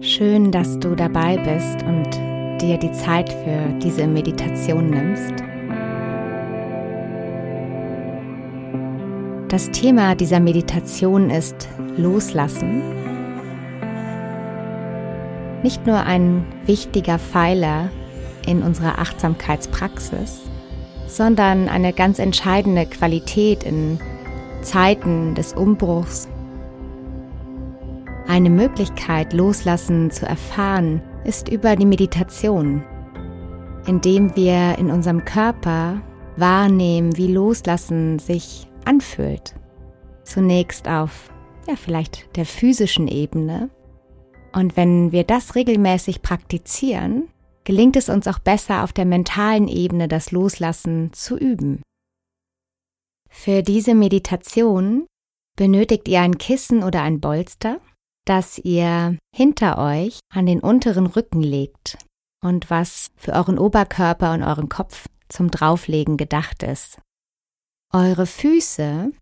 Schön, dass du dabei bist und dir die Zeit für diese Meditation nimmst. Das Thema dieser Meditation ist Loslassen. Nicht nur ein wichtiger Pfeiler in unserer Achtsamkeitspraxis, sondern eine ganz entscheidende Qualität in Zeiten des Umbruchs eine Möglichkeit, Loslassen zu erfahren, ist über die Meditation, indem wir in unserem Körper wahrnehmen, wie Loslassen sich anfühlt. Zunächst auf, ja, vielleicht der physischen Ebene. Und wenn wir das regelmäßig praktizieren, gelingt es uns auch besser auf der mentalen Ebene das Loslassen zu üben. Für diese Meditation benötigt ihr ein Kissen oder ein Bolster das ihr hinter euch an den unteren Rücken legt und was für euren Oberkörper und euren Kopf zum Drauflegen gedacht ist. Eure Füße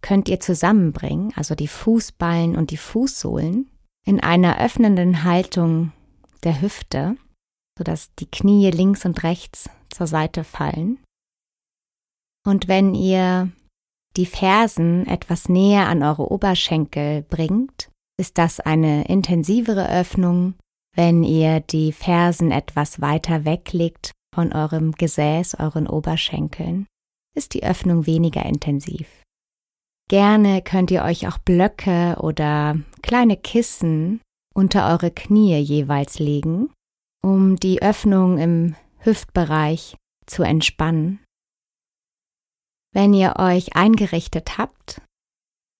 könnt ihr zusammenbringen, also die Fußballen und die Fußsohlen, in einer öffnenden Haltung der Hüfte, sodass die Knie links und rechts zur Seite fallen. Und wenn ihr die Fersen etwas näher an eure Oberschenkel bringt, ist das eine intensivere Öffnung. Wenn ihr die Fersen etwas weiter weglegt von eurem Gesäß, euren Oberschenkeln, ist die Öffnung weniger intensiv. Gerne könnt ihr euch auch Blöcke oder kleine Kissen unter eure Knie jeweils legen, um die Öffnung im Hüftbereich zu entspannen. Wenn ihr euch eingerichtet habt,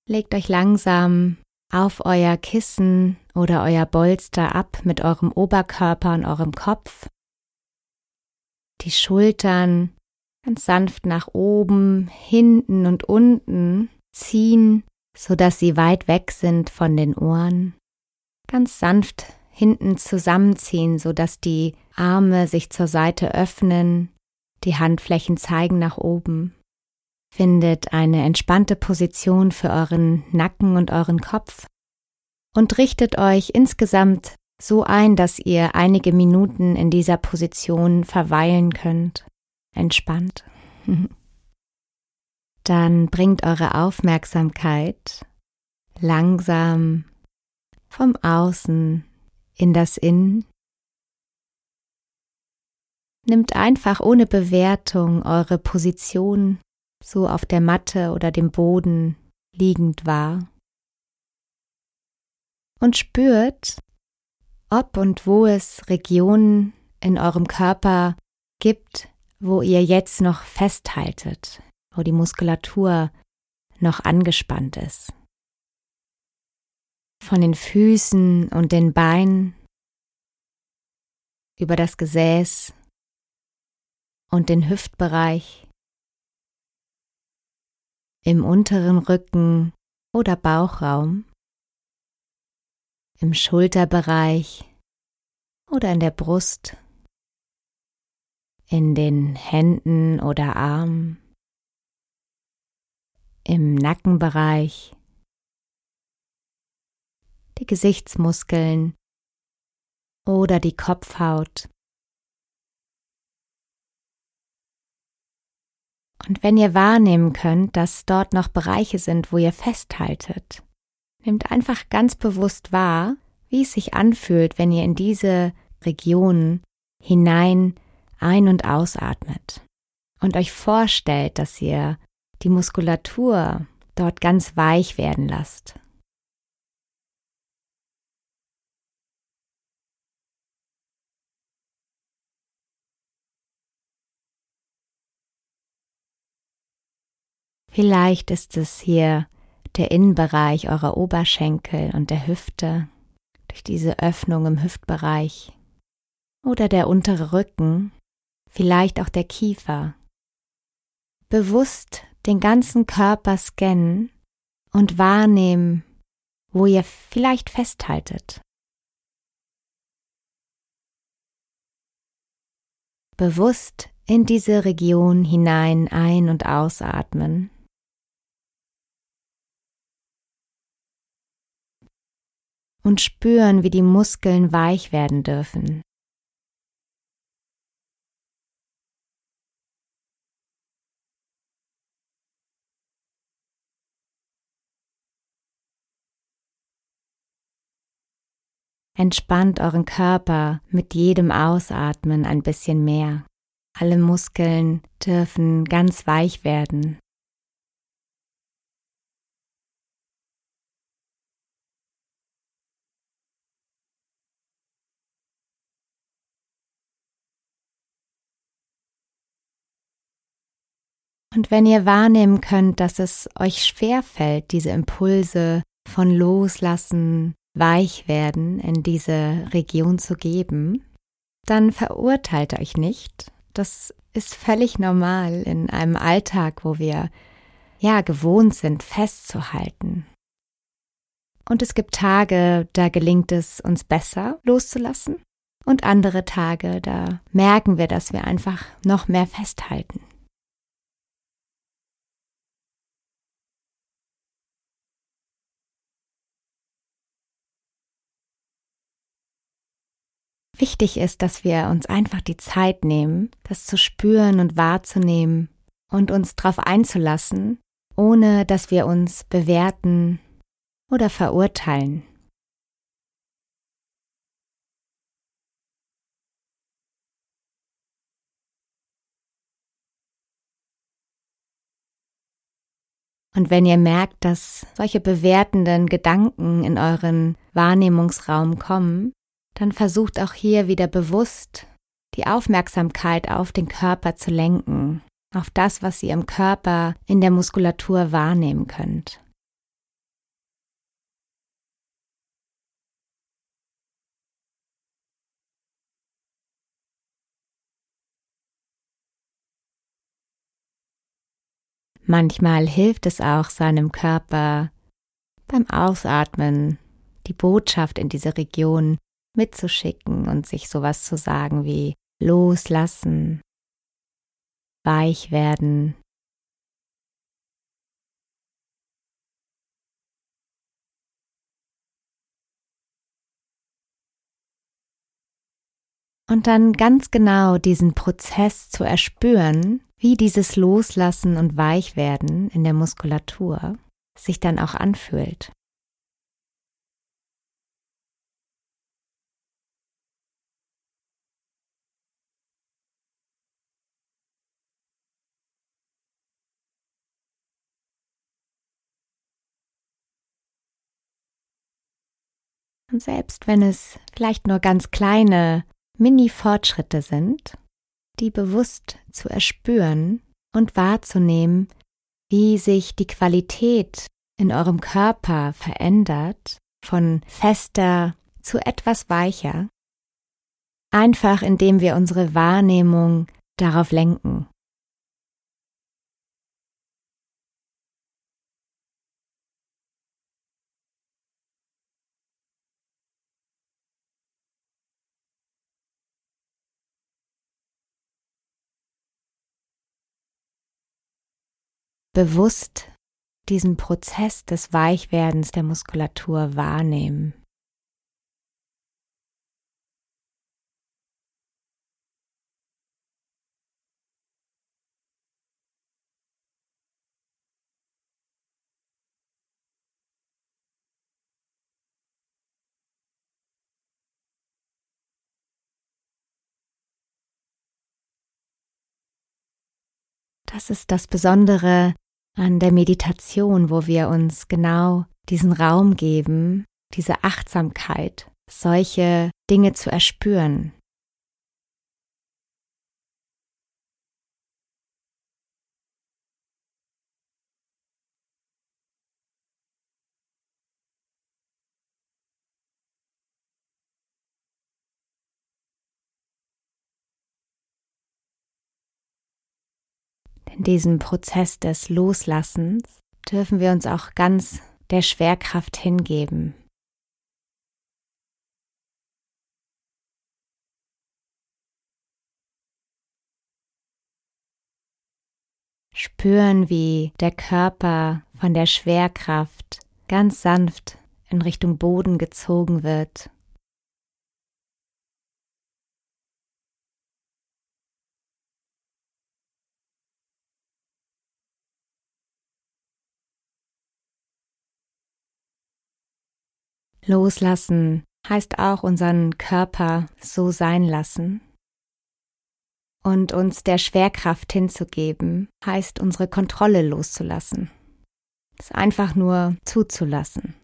legt euch langsam auf euer Kissen oder euer Bolster ab mit eurem Oberkörper und eurem Kopf. Die Schultern ganz sanft nach oben, hinten und unten ziehen, so dass sie weit weg sind von den Ohren. Ganz sanft hinten zusammenziehen, so dass die Arme sich zur Seite öffnen, die Handflächen zeigen nach oben. Findet eine entspannte Position für euren Nacken und euren Kopf und richtet euch insgesamt so ein, dass ihr einige Minuten in dieser Position verweilen könnt. Entspannt. Dann bringt eure Aufmerksamkeit langsam vom Außen in das Innen. Nimmt einfach ohne Bewertung eure Position so auf der Matte oder dem Boden liegend wahr und spürt, ob und wo es Regionen in eurem Körper gibt, wo ihr jetzt noch festhaltet, wo die Muskulatur noch angespannt ist. Von den Füßen und den Beinen über das Gesäß und den Hüftbereich im unteren Rücken oder Bauchraum, im Schulterbereich oder in der Brust, in den Händen oder Armen, im Nackenbereich, die Gesichtsmuskeln oder die Kopfhaut Und wenn ihr wahrnehmen könnt, dass dort noch Bereiche sind, wo ihr festhaltet, nehmt einfach ganz bewusst wahr, wie es sich anfühlt, wenn ihr in diese Region hinein ein- und ausatmet und euch vorstellt, dass ihr die Muskulatur dort ganz weich werden lasst. Vielleicht ist es hier der Innenbereich eurer Oberschenkel und der Hüfte durch diese Öffnung im Hüftbereich oder der untere Rücken, vielleicht auch der Kiefer. Bewusst den ganzen Körper scannen und wahrnehmen, wo ihr vielleicht festhaltet. Bewusst in diese Region hinein ein- und ausatmen. Und spüren, wie die Muskeln weich werden dürfen. Entspannt euren Körper mit jedem Ausatmen ein bisschen mehr. Alle Muskeln dürfen ganz weich werden. Und wenn ihr wahrnehmen könnt, dass es euch schwer fällt, diese Impulse von Loslassen, weich werden in diese Region zu geben, dann verurteilt euch nicht. Das ist völlig normal in einem Alltag, wo wir ja gewohnt sind, festzuhalten. Und es gibt Tage, da gelingt es uns besser loszulassen und andere Tage, da merken wir, dass wir einfach noch mehr festhalten. Wichtig ist, dass wir uns einfach die Zeit nehmen, das zu spüren und wahrzunehmen und uns darauf einzulassen, ohne dass wir uns bewerten oder verurteilen. Und wenn ihr merkt, dass solche bewertenden Gedanken in euren Wahrnehmungsraum kommen, dann versucht auch hier wieder bewusst die Aufmerksamkeit auf den Körper zu lenken, auf das, was ihr im Körper in der Muskulatur wahrnehmen könnt. Manchmal hilft es auch seinem Körper beim Ausatmen die Botschaft in diese Region mitzuschicken und sich sowas zu sagen wie loslassen, weich werden. Und dann ganz genau diesen Prozess zu erspüren, wie dieses Loslassen und Weichwerden in der Muskulatur sich dann auch anfühlt. Und selbst wenn es vielleicht nur ganz kleine Mini-Fortschritte sind, die bewusst zu erspüren und wahrzunehmen, wie sich die Qualität in eurem Körper verändert, von fester zu etwas weicher, einfach indem wir unsere Wahrnehmung darauf lenken. Bewusst diesen Prozess des Weichwerdens der Muskulatur wahrnehmen. Das ist das Besondere an der Meditation, wo wir uns genau diesen Raum geben, diese Achtsamkeit, solche Dinge zu erspüren. In diesem Prozess des Loslassens dürfen wir uns auch ganz der Schwerkraft hingeben. Spüren, wie der Körper von der Schwerkraft ganz sanft in Richtung Boden gezogen wird. Loslassen heißt auch unseren Körper so sein lassen. Und uns der Schwerkraft hinzugeben, heißt unsere Kontrolle loszulassen. Es einfach nur zuzulassen.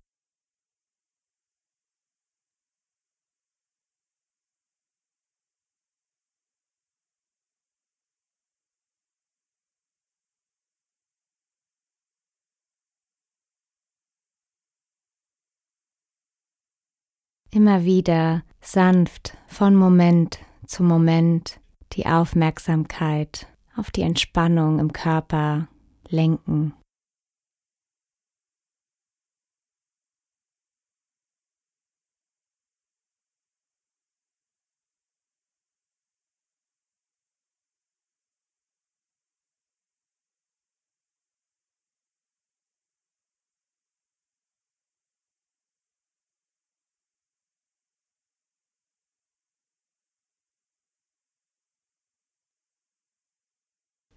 Immer wieder sanft von Moment zu Moment die Aufmerksamkeit auf die Entspannung im Körper lenken.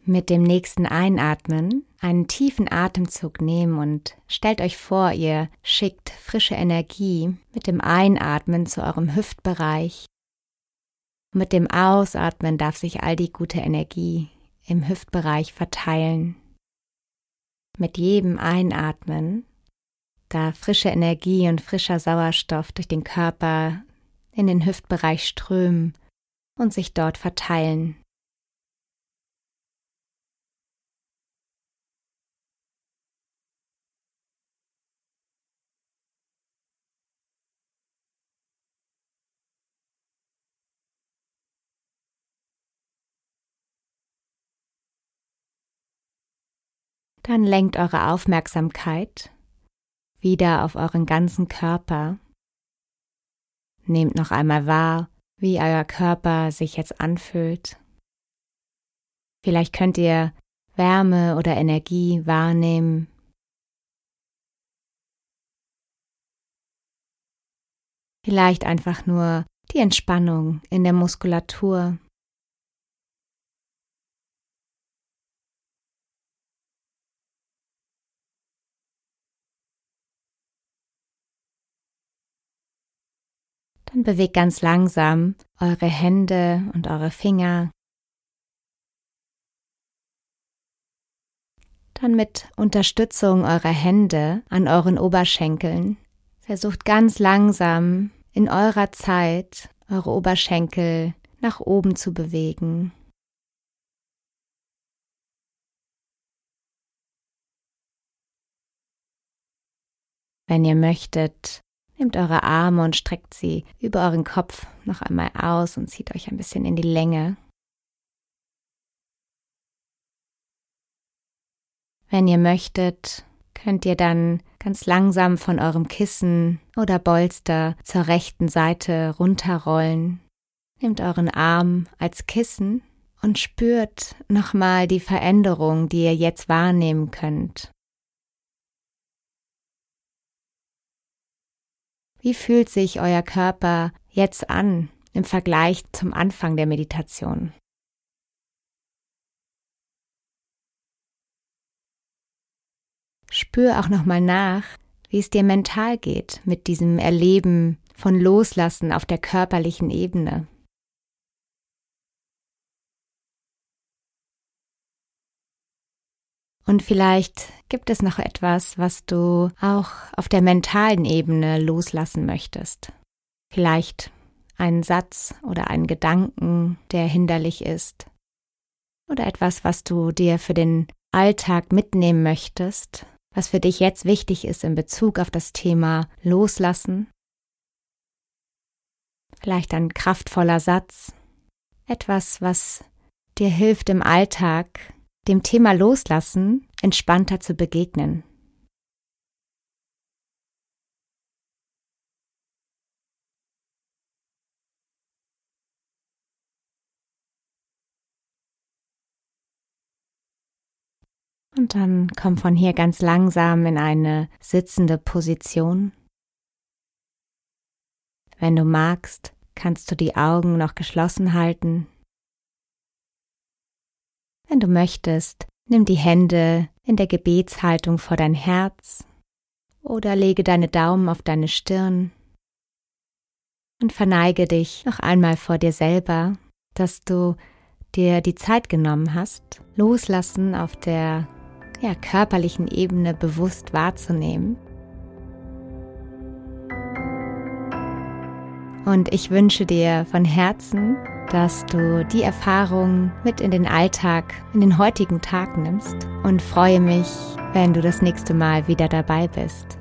Mit dem nächsten Einatmen einen tiefen Atemzug nehmen und stellt euch vor, ihr schickt frische Energie mit dem Einatmen zu eurem Hüftbereich. Mit dem Ausatmen darf sich all die gute Energie im Hüftbereich verteilen. Mit jedem Einatmen darf frische Energie und frischer Sauerstoff durch den Körper in den Hüftbereich strömen und sich dort verteilen. Dann lenkt eure Aufmerksamkeit wieder auf euren ganzen Körper. Nehmt noch einmal wahr, wie euer Körper sich jetzt anfühlt. Vielleicht könnt ihr Wärme oder Energie wahrnehmen. Vielleicht einfach nur die Entspannung in der Muskulatur. Dann bewegt ganz langsam eure Hände und eure Finger. Dann mit Unterstützung eurer Hände an euren Oberschenkeln versucht ganz langsam in eurer Zeit eure Oberschenkel nach oben zu bewegen. Wenn ihr möchtet, Nehmt eure Arme und streckt sie über euren Kopf noch einmal aus und zieht euch ein bisschen in die Länge. Wenn ihr möchtet, könnt ihr dann ganz langsam von eurem Kissen oder Bolster zur rechten Seite runterrollen. Nehmt euren Arm als Kissen und spürt nochmal die Veränderung, die ihr jetzt wahrnehmen könnt. Wie fühlt sich euer Körper jetzt an im Vergleich zum Anfang der Meditation? Spür auch nochmal nach, wie es dir mental geht mit diesem Erleben von Loslassen auf der körperlichen Ebene. Und vielleicht gibt es noch etwas, was du auch auf der mentalen Ebene loslassen möchtest. Vielleicht einen Satz oder einen Gedanken, der hinderlich ist. Oder etwas, was du dir für den Alltag mitnehmen möchtest, was für dich jetzt wichtig ist in Bezug auf das Thema Loslassen. Vielleicht ein kraftvoller Satz, etwas, was dir hilft im Alltag dem Thema Loslassen entspannter zu begegnen. Und dann komm von hier ganz langsam in eine sitzende Position. Wenn du magst, kannst du die Augen noch geschlossen halten. Wenn du möchtest, nimm die Hände in der Gebetshaltung vor dein Herz oder lege deine Daumen auf deine Stirn und verneige dich noch einmal vor dir selber, dass du dir die Zeit genommen hast, loslassen auf der ja, körperlichen Ebene bewusst wahrzunehmen. Und ich wünsche dir von Herzen, dass du die Erfahrung mit in den Alltag, in den heutigen Tag nimmst und freue mich, wenn du das nächste Mal wieder dabei bist.